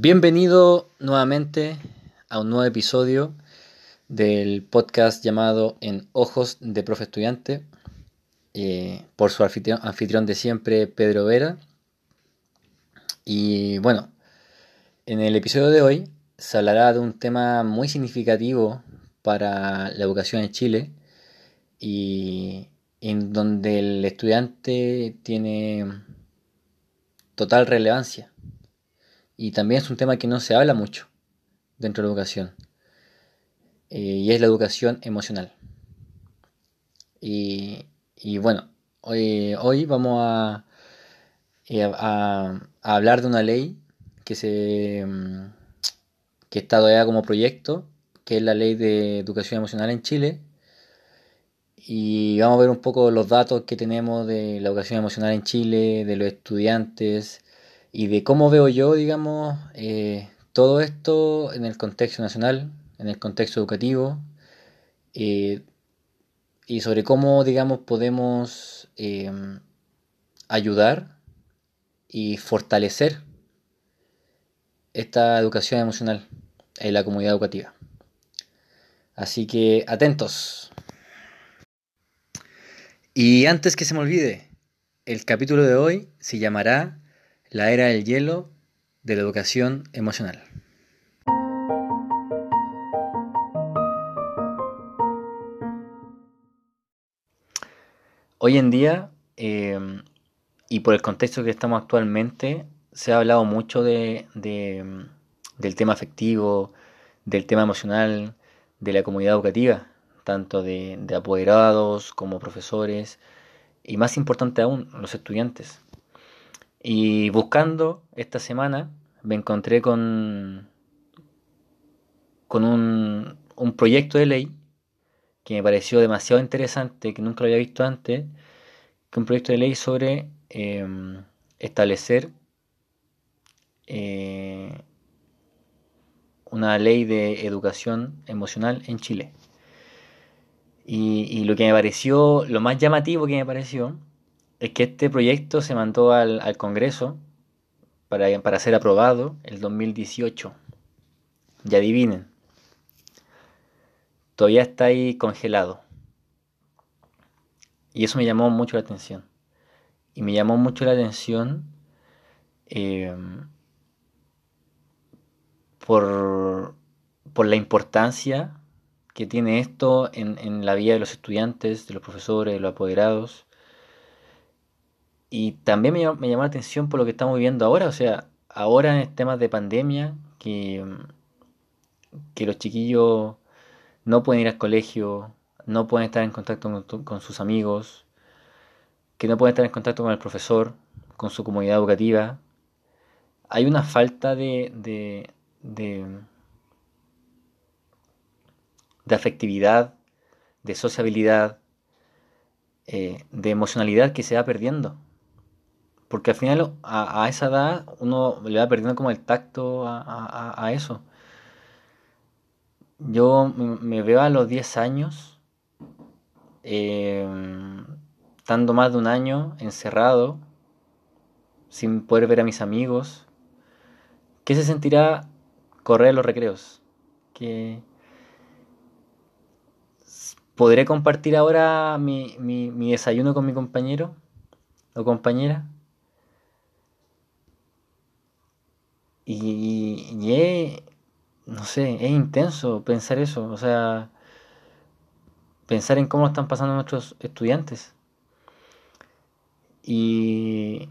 Bienvenido nuevamente a un nuevo episodio del podcast llamado En Ojos de Profe Estudiante eh, por su anfitrión, anfitrión de siempre, Pedro Vera. Y bueno, en el episodio de hoy se hablará de un tema muy significativo para la educación en Chile y en donde el estudiante tiene total relevancia. Y también es un tema que no se habla mucho dentro de la educación. Eh, y es la educación emocional. Y, bueno, hoy, vamos a, eh, a, hablar de una ley que, se, mm, que está todavía como proyecto, que es la ley de educación emocional en Chile. Y vamos a ver un poco los datos que tenemos de la educación emocional en Chile, de los estudiantes y de cómo veo yo, digamos, eh, todo esto en el contexto nacional, en el contexto educativo, eh, y sobre cómo, digamos, podemos eh, ayudar y fortalecer esta educación emocional en la comunidad educativa. Así que atentos. Y antes que se me olvide, el capítulo de hoy se llamará La era del hielo de la educación emocional. Hoy en día, eh, y por el contexto que estamos actualmente, se ha hablado mucho de, de, del tema afectivo, del tema emocional, de la comunidad educativa, tanto de apoderados como profesores, y más importante aún, los estudiantes. Y buscando esta semana me encontré con, con un, un proyecto de ley que me pareció demasiado interesante, que nunca lo había visto antes, que un proyecto de ley sobre eh, establecer eh, una ley de educación emocional en Chile. Y, lo que me pareció, lo más llamativo que me pareció, es que este proyecto se mandó al, Congreso para, ser aprobado el 2018. Y adivinen, todavía está ahí congelado. Y eso me llamó mucho la atención. Y me llamó mucho la atención eh, por, por, la importancia que tiene esto en, la vida de los estudiantes, de los profesores, de los apoderados. Y también me, me llamó la atención por lo que estamos viviendo ahora. O sea, ahora en temas de pandemia, que, que los chiquillos no pueden ir al colegio, no pueden estar en contacto con, con, sus amigos, que no pueden estar en contacto con el profesor, con su comunidad educativa. Hay una falta de, de, de, de afectividad, de sociabilidad, eh, de emocionalidad que se va perdiendo. Porque al final a, a, esa edad uno le va perdiendo como el tacto a, a, a eso. Yo me veo a los 10 años, eh, estando más de un año encerrado, sin poder ver a mis amigos. ¿Qué se sentirá correr los recreos? ¿Qué ¿Podré compartir ahora mi, mi, mi desayuno con mi compañero o compañera? Y, es, no sé, es intenso pensar eso, o sea, pensar en cómo están pasando nuestros estudiantes. Y,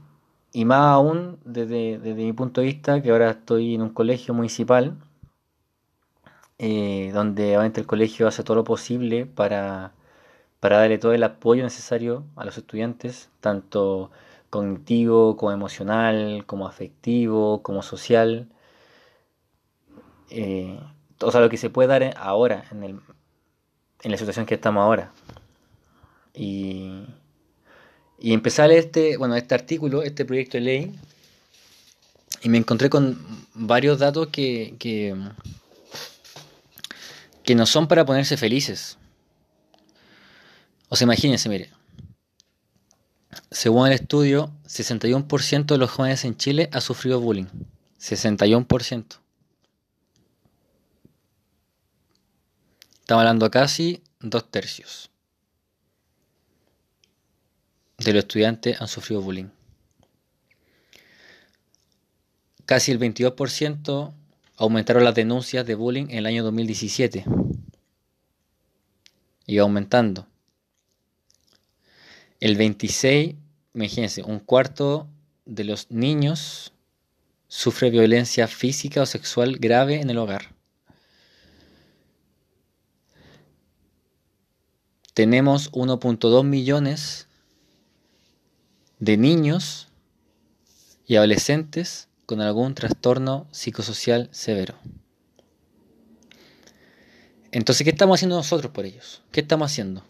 y más aún desde, desde, mi punto de vista, que ahora estoy en un colegio municipal, eh, donde obviamente el colegio hace todo lo posible para, para darle todo el apoyo necesario a los estudiantes, tanto cognitivo como emocional, como afectivo, como social eh, o sea, lo que se puede dar ahora, en, la situación que estamos ahora. Y, y empecé este, bueno, este artículo, este proyecto de ley, y me encontré con varios datos que, que, que no son para ponerse felices. O sea, imagínense, mire. Según el estudio, 61% de los jóvenes en Chile ha sufrido bullying. 61%. Estamos hablando casi dos tercios de los estudiantes han sufrido bullying. Casi el 22% aumentaron las denuncias de bullying en el año 2017. Y aumentando. El 26, imagínense, un cuarto de los niños sufre violencia física o sexual grave en el hogar. Tenemos 1.2 millones de niños y adolescentes con algún trastorno psicosocial severo. Entonces, ¿qué estamos haciendo nosotros por ellos? ¿Qué estamos haciendo?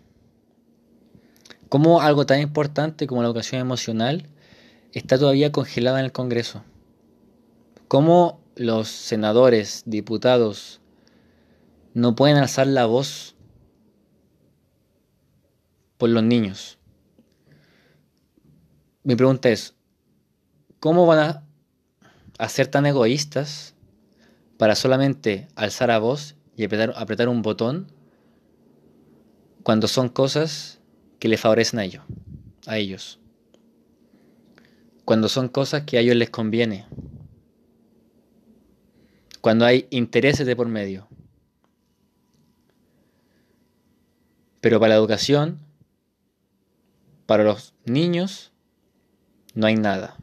¿Cómo algo tan importante como la educación emocional está todavía congelada en el Congreso? ¿Cómo los senadores, diputados, no pueden alzar la voz por los niños. Mi pregunta es, ¿cómo van a, ser tan egoístas para solamente alzar a voz y apretar un botón cuando son cosas que les favorecen a ellos, a ellos? Cuando son cosas que a ellos les conviene. Cuando hay intereses de por medio. Pero para la educación para los niños no hay nada.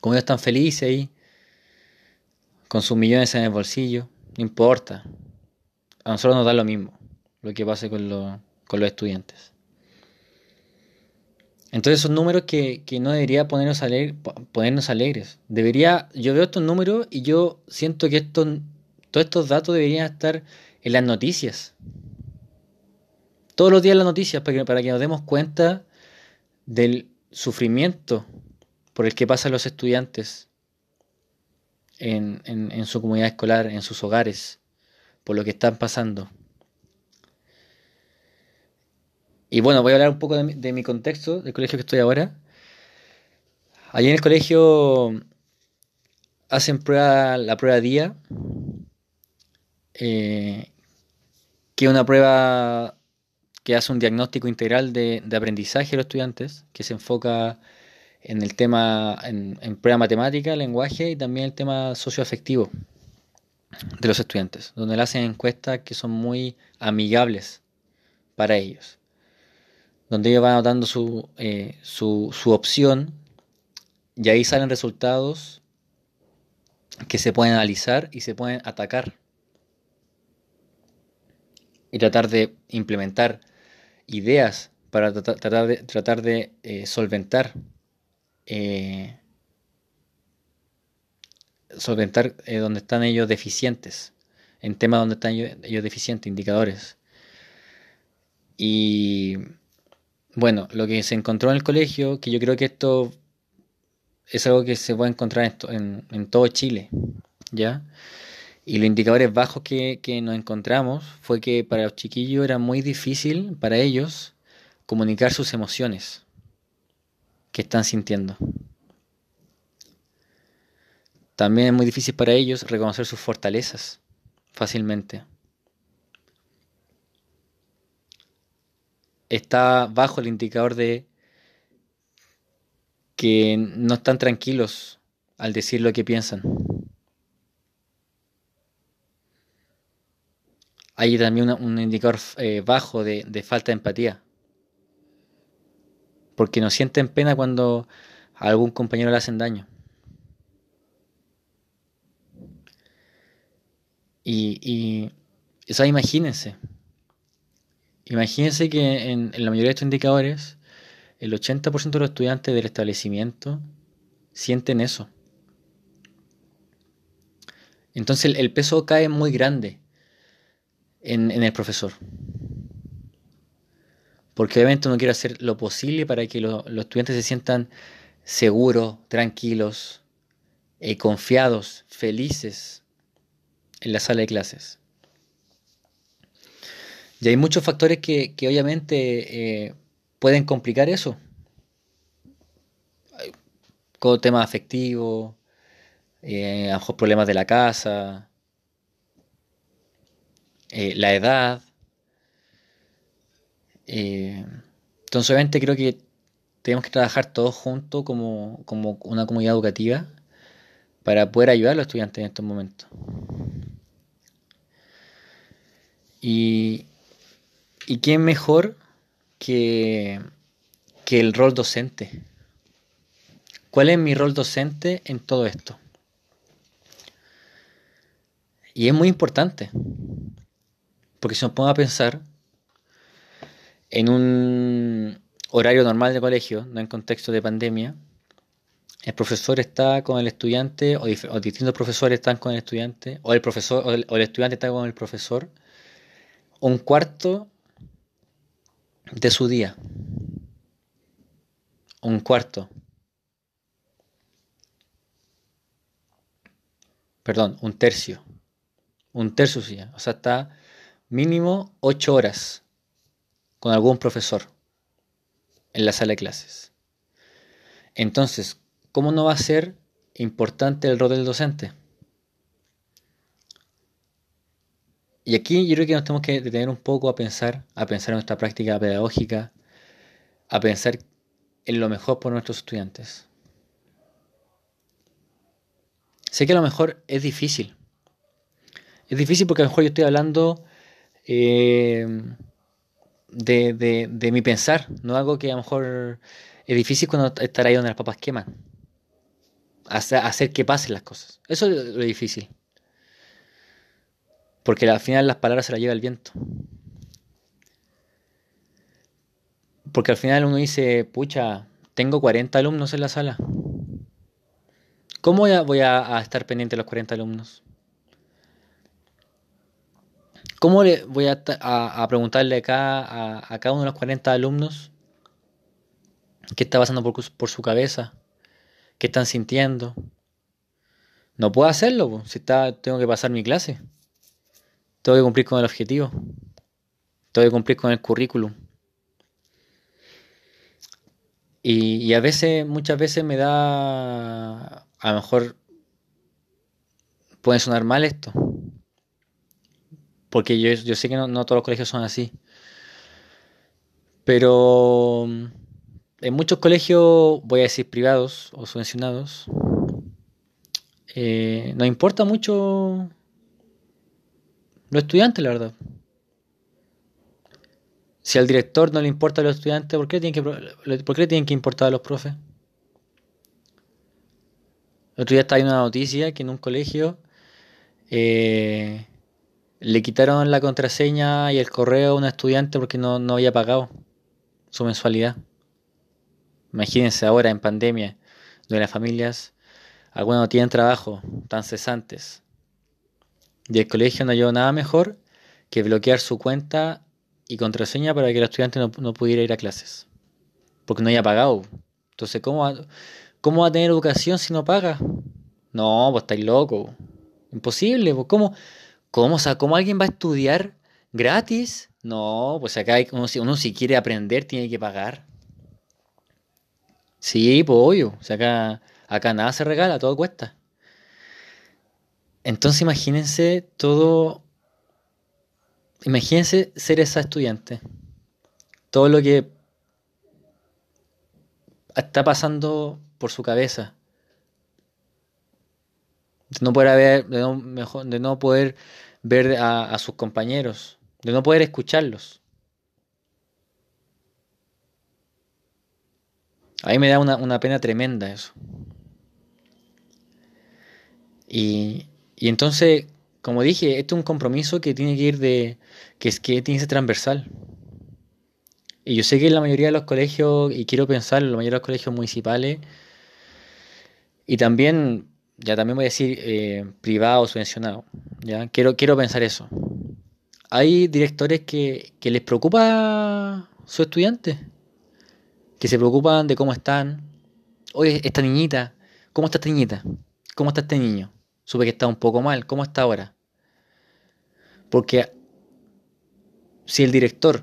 Como ellos están felices ahí, con sus millones en el bolsillo, no importa. A nosotros nos da lo mismo lo que pase con, con los estudiantes. Entonces son números que, no debería ponernos, ponernos alegres. Debería, yo veo estos números y yo siento que estos, todos estos datos deberían estar en las noticias. Todos los días en las noticias para para que nos demos cuenta del sufrimiento por el que pasan los estudiantes en, su comunidad escolar, en sus hogares, por lo que están pasando. Y bueno, voy a hablar un poco de mi, contexto, del colegio que estoy ahora. Allí en el colegio hacen prueba, la prueba día, eh, que es una prueba que hace un diagnóstico integral de, aprendizaje de los estudiantes, que se enfoca en el tema, en, prueba matemática, lenguaje y también el tema socioafectivo de los estudiantes, donde le hacen encuestas que son muy amigables para ellos, donde ellos van anotando su, eh, su, su opción y ahí salen resultados que se pueden analizar y se pueden atacar y tratar de implementar ideas para tratar de, tratar de eh, solventar eh, solventar donde están ellos deficientes, en temas donde están ellos, deficientes, indicadores. Y bueno, lo que se encontró en el colegio, que yo creo que esto es algo que se puede encontrar en, todo Chile, ¿ya? Y los indicadores bajos que, nos encontramos fue que para los chiquillos era muy difícil para ellos comunicar sus emociones que están sintiendo. También es muy difícil para ellos reconocer sus fortalezas fácilmente. Está bajo el indicador de que no están tranquilos al decir lo que piensan. hay también un indicador eh, bajo de, falta de empatía. Porque no sienten pena cuando a algún compañero le hacen daño. Y, eso imagínense. Imagínense que en, la mayoría de estos indicadores, el 80% de los estudiantes del establecimiento sienten eso. Entonces el peso cae muy grande en, el profesor. Porque obviamente uno quiere hacer lo posible para que los estudiantes se sientan seguros, tranquilos, eh, confiados, felices en la sala de clases. Y hay muchos factores que, obviamente eh, pueden complicar eso. Como temas afectivos, eh, a lo mejor problemas de la casa, eh, la edad. Eh, entonces, obviamente, creo que tenemos que trabajar todos juntos como, como una comunidad educativa para poder ayudar a los estudiantes en estos momentos. Y, y qué mejor que, que el rol docente. ¿Cuál es mi rol docente en todo esto? Y es muy importante, porque si nos ponemos a pensar en un horario normal de colegio, no en contexto de pandemia, el profesor está con el estudiante, o, distintos profesores están con el estudiante, o el profesor, o el, estudiante está con el profesor, un cuarto de su día. Un cuarto. Perdón, un tercio. Un tercio su día. O sea, está mínimo ocho horas con algún profesor en la sala de clases. Entonces, ¿cómo no va a ser importante el rol del docente? Y aquí yo creo que nos tenemos que detener un poco a pensar, a pensar en nuestra práctica pedagógica, a pensar en lo mejor por nuestros estudiantes. Sé que a lo mejor es difícil. Es difícil porque a lo mejor yo estoy hablando eh, de, mi pensar, no algo que a lo mejor es difícil cuando estar ahí donde las papas queman. Hacer, hacer que pasen las cosas. Eso es lo difícil. Porque al final las palabras se las lleva el viento. Porque al final uno dice, pucha, tengo 40 alumnos en la sala. ¿Cómo voy a, estar pendiente de los 40 alumnos? ¿Cómo le voy a, preguntarle acá a, cada uno de los 40 alumnos qué está pasando por, su cabeza? ¿Qué están sintiendo? No puedo hacerlo, si está, tengo que pasar mi clase. Tengo que cumplir con el objetivo. Tengo que cumplir con el currículum. Y, a veces, muchas veces me da, a lo mejor puede sonar mal esto. Porque yo, sé que no, todos los colegios son así. Pero en muchos colegios, voy a decir privados o subvencionados, eh, nos importa mucho los estudiantes, la verdad. Si al director no le importa a los estudiantes, ¿por qué le tienen que, ¿por qué tienen que importar a los profes? El otro día estaba una noticia que en un colegio eh, le quitaron la contraseña y el correo a un estudiante porque no, no había pagado su mensualidad. Imagínense ahora en pandemia, donde las familias, algunas no tienen trabajo, están cesantes. Y el colegio no halló nada mejor que bloquear su cuenta y contraseña para que el estudiante no, pudiera ir a clases. Porque no haya pagado. Entonces, ¿cómo va, ¿cómo va a tener educación si no paga? No, pues estáis loco. Imposible. Pues, ¿cómo, cómo, o ¿cómo alguien va a estudiar gratis? No, pues acá hay, uno, uno si quiere aprender tiene que pagar. Sí, pues obvio. O sea, acá, acá nada se regala, todo cuesta. Entonces imagínense todo, imagínense ser esa estudiante, todo lo que está pasando por su cabeza, de no poder ver, de no, mejor, de no poder ver a, sus compañeros, de no poder escucharlos. A mí me da una, una pena tremenda eso. Y, y entonces, como dije, esto es un compromiso que tiene que ir de, que es que tiene que ser transversal. Y yo sé que en la mayoría de los colegios, y quiero pensar en la mayoría de los colegios municipales, y también, ya también voy a decir eh, privados, subvencionados, ya quiero, quiero pensar eso. Hay directores que, que les preocupa su estudiante, que se preocupan de cómo están. Oye, esta niñita, ¿cómo está esta niñita? ¿Cómo está este niño? Supe que está un poco mal. ¿Cómo está ahora? Porque si el director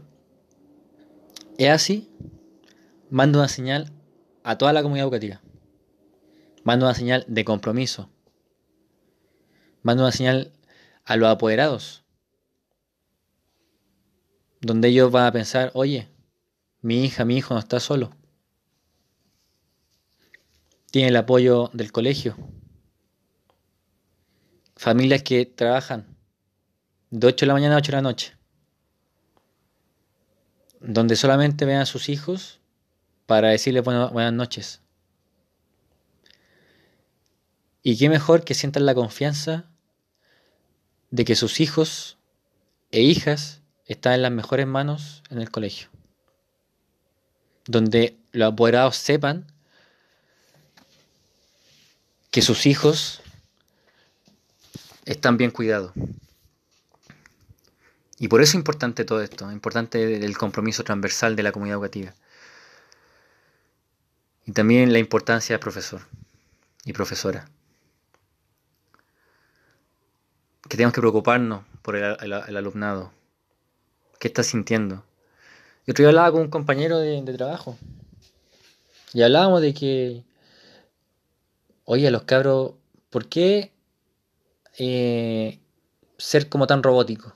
es así, manda una señal a toda la comunidad educativa. Manda una señal de compromiso. manda una señal a los apoderados, donde ellos van a pensar, oye, mi hija, mi hijo no está solo. Tiene el apoyo del colegio. Familias que trabajan de 8 de la mañana a 8 de la noche. Donde solamente vean a sus hijos para decirles buenas noches. Y qué mejor que sientan la confianza de que sus hijos e hijas están en las mejores manos en el colegio. Donde los apoderados sepan que sus hijos están bien cuidados. Y por eso es importante todo esto, es importante el compromiso transversal de la comunidad educativa. Y también la importancia del profesor y profesora. Que tenemos que preocuparnos por el, alumnado. ¿Qué está sintiendo? Yo otro día hablaba con un compañero de, trabajo. Y hablábamos de que, oye, los cabros, ¿por qué eh, ser como tan robótico?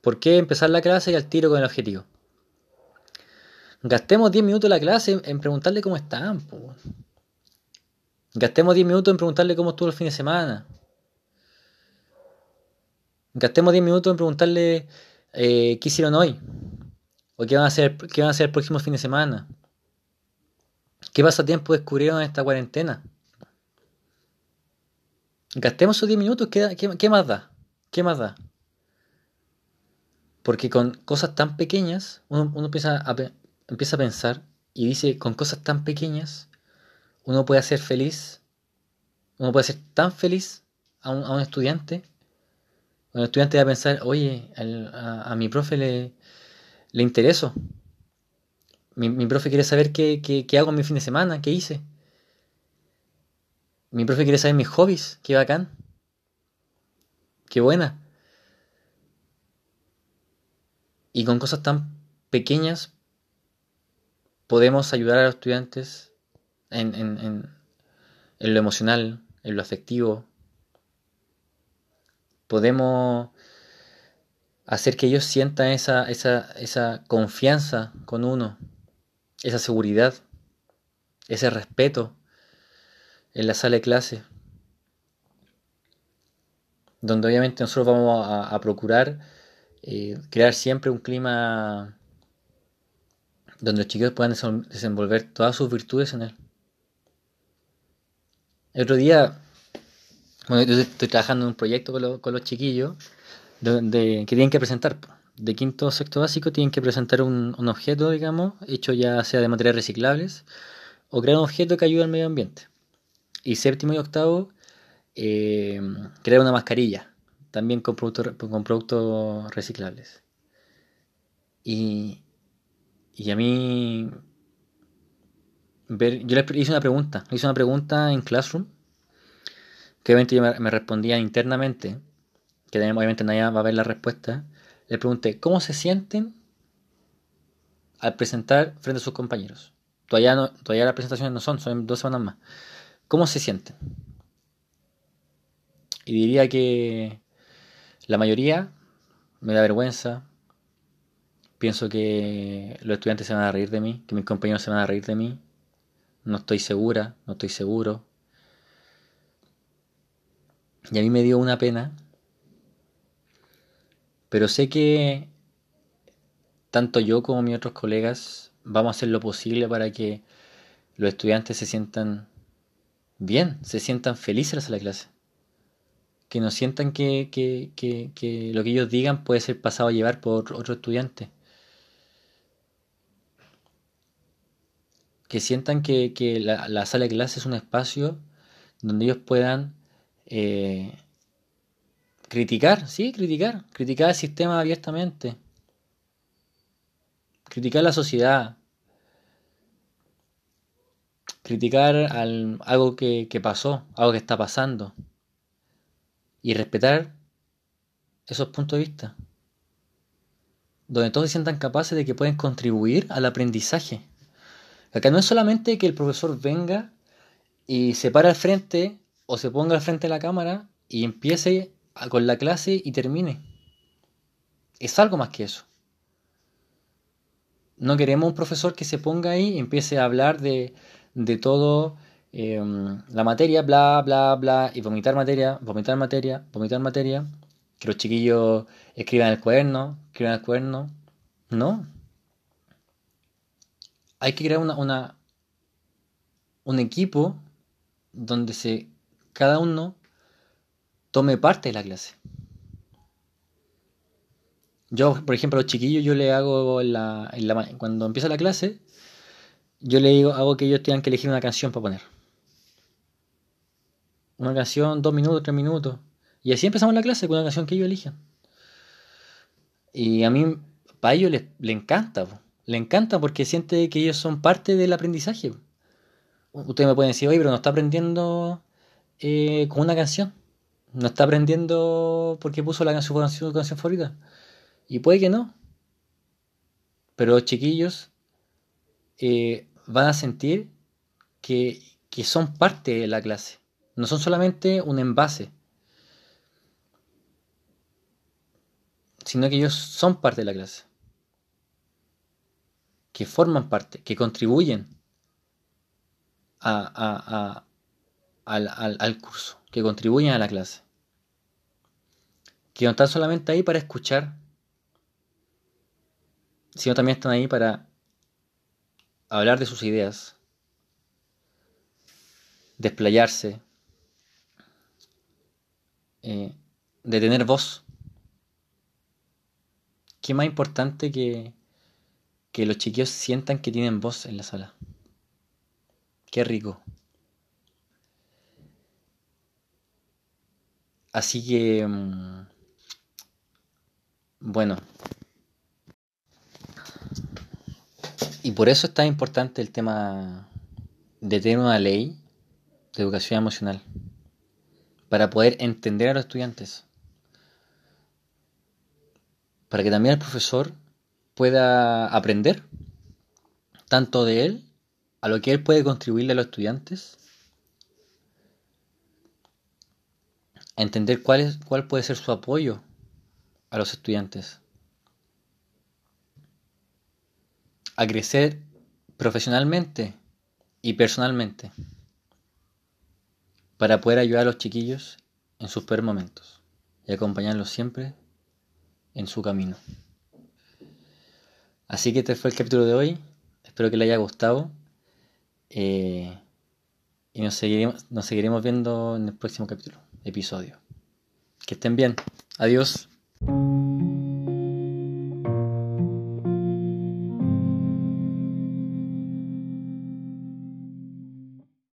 ¿Por qué empezar la clase y al tiro con el objetivo? Gastemos 10 minutos la clase en preguntarle cómo están. Gastemos 10 minutos en preguntarle cómo estuvo el fin de semana. Gastemos 10 minutos en preguntarle eh, qué hicieron hoy. O qué van, a hacer, qué van a hacer el próximo fin de semana. ¿Qué pasatiempo descubrieron en esta cuarentena? Gastemos esos 10 minutos, ¿qué, más da? ¿Qué más da? Porque con cosas tan pequeñas, uno, empieza, a, pensar y dice, con cosas tan pequeñas, uno puede hacer feliz, uno puede ser tan feliz a un, a un estudiante. Un estudiante va a pensar, oye, a, mi profe le, le intereso. Mi, profe quiere saber qué, qué hago en mi fin de semana, qué hice. Mi profe quiere saber mis hobbies, qué bacán. Qué buena. Y con cosas tan pequeñas podemos ayudar a los estudiantes en, en, lo emocional, en lo afectivo. Podemos hacer que ellos sientan esa, esa, esa confianza con uno, esa seguridad, ese respeto en la sala de clase, donde obviamente nosotros vamos a procurar eh, crear siempre un clima donde los chicos puedan desenvolver todas sus virtudes en él. El otro día, bueno, yo estoy trabajando en un proyecto con, los chiquillos donde, que tienen que presentar. De quinto o sexto básico tienen que presentar un, objeto, digamos, hecho ya sea de materiales reciclables, o crear un objeto que ayude al medio ambiente. Y séptimo y octavo, eh, crear una mascarilla también con productos, con productos reciclables. Y, y a mí, ver, yo le hice una pregunta, le hice una pregunta en Classroom, que obviamente yo me, respondía internamente, que obviamente nadie va a ver la respuesta. Le pregunté, ¿cómo se sienten al presentar frente a sus compañeros? Todavía, no, todavía las presentaciones no son, son dos semanas más. ¿Cómo se sienten? Y diría que la mayoría me da vergüenza. Pienso que los estudiantes se van a reír de mí, que mis compañeros se van a reír de mí. No estoy segura, no estoy seguro. Y a mí me dio una pena. Pero sé que tanto yo como mis otros colegas vamos a hacer lo posible para que los estudiantes se sientan bien, se sientan felices a la clase que no sientan que, lo que ellos digan puede ser pasado a llevar por otro estudiante. Que sientan que, la, sala de clase es un espacio donde ellos puedan eh, criticar, sí, criticar, criticar el sistema abiertamente, criticar la sociedad, criticar algo que pasó, algo que está pasando y respetar esos puntos de vista. Donde todos se sientan capaces de que pueden contribuir al aprendizaje. Acá no es solamente que el profesor venga y se para al frente o se ponga al frente de la cámara y empiece con la clase y termine. Es algo más que eso. No queremos un profesor que se ponga ahí y empiece a hablar de, de todo em, la materia, bla, bla, bla, y vomitar materia, vomitar materia, vomitar materia. Que los chiquillos escriban el cuaderno, escriban el cuaderno. No. Hay que crear una, una un equipo donde se, cada uno tome parte de la clase. Yo, por ejemplo, a los chiquillos, yo le hago la, cuando empieza la clase, yo le digo, hago que ellos tengan que elegir una canción para poner. Una canción, dos minutos, tres minutos. Y así empezamos la clase con una canción que ellos elijan. Y a mí, para ellos les, encanta, le encanta porque siente que ellos son parte del aprendizaje. Ustedes me pueden decir, oye, pero no está aprendiendo eh, con una canción. No está aprendiendo porque puso la canción, su canción favorita. Y puede que no. Pero los chiquillos eh, van a sentir que, que son parte de la clase. No son solamente un envase. Sino que ellos son parte de la clase. Que forman parte, que contribuyen a, al, curso, que contribuyen a la clase. Que no están solamente ahí para escuchar, sino también están ahí para hablar de sus ideas, desplayarse, eh, de tener voz. ¿Qué más importante que, que los chiquillos sientan que tienen voz en la sala? Qué rico. Así que, mm, bueno. Y por eso es tan importante el tema de tener una ley de educación emocional. Para poder entender a los estudiantes. Para que también el profesor pueda aprender tanto de él a lo que él puede contribuirle a los estudiantes, a entender cuál, es, cuál puede ser su apoyo a los estudiantes, a crecer profesionalmente y personalmente, para poder ayudar a los chiquillos en sus peores momentos y acompañarlos siempre en su camino. Así que este fue el capítulo de hoy. Espero que le haya gustado. Eh, y nos seguiremos, nos seguiremos viendo en el próximo capítulo, episodio. Que estén bien. Adiós.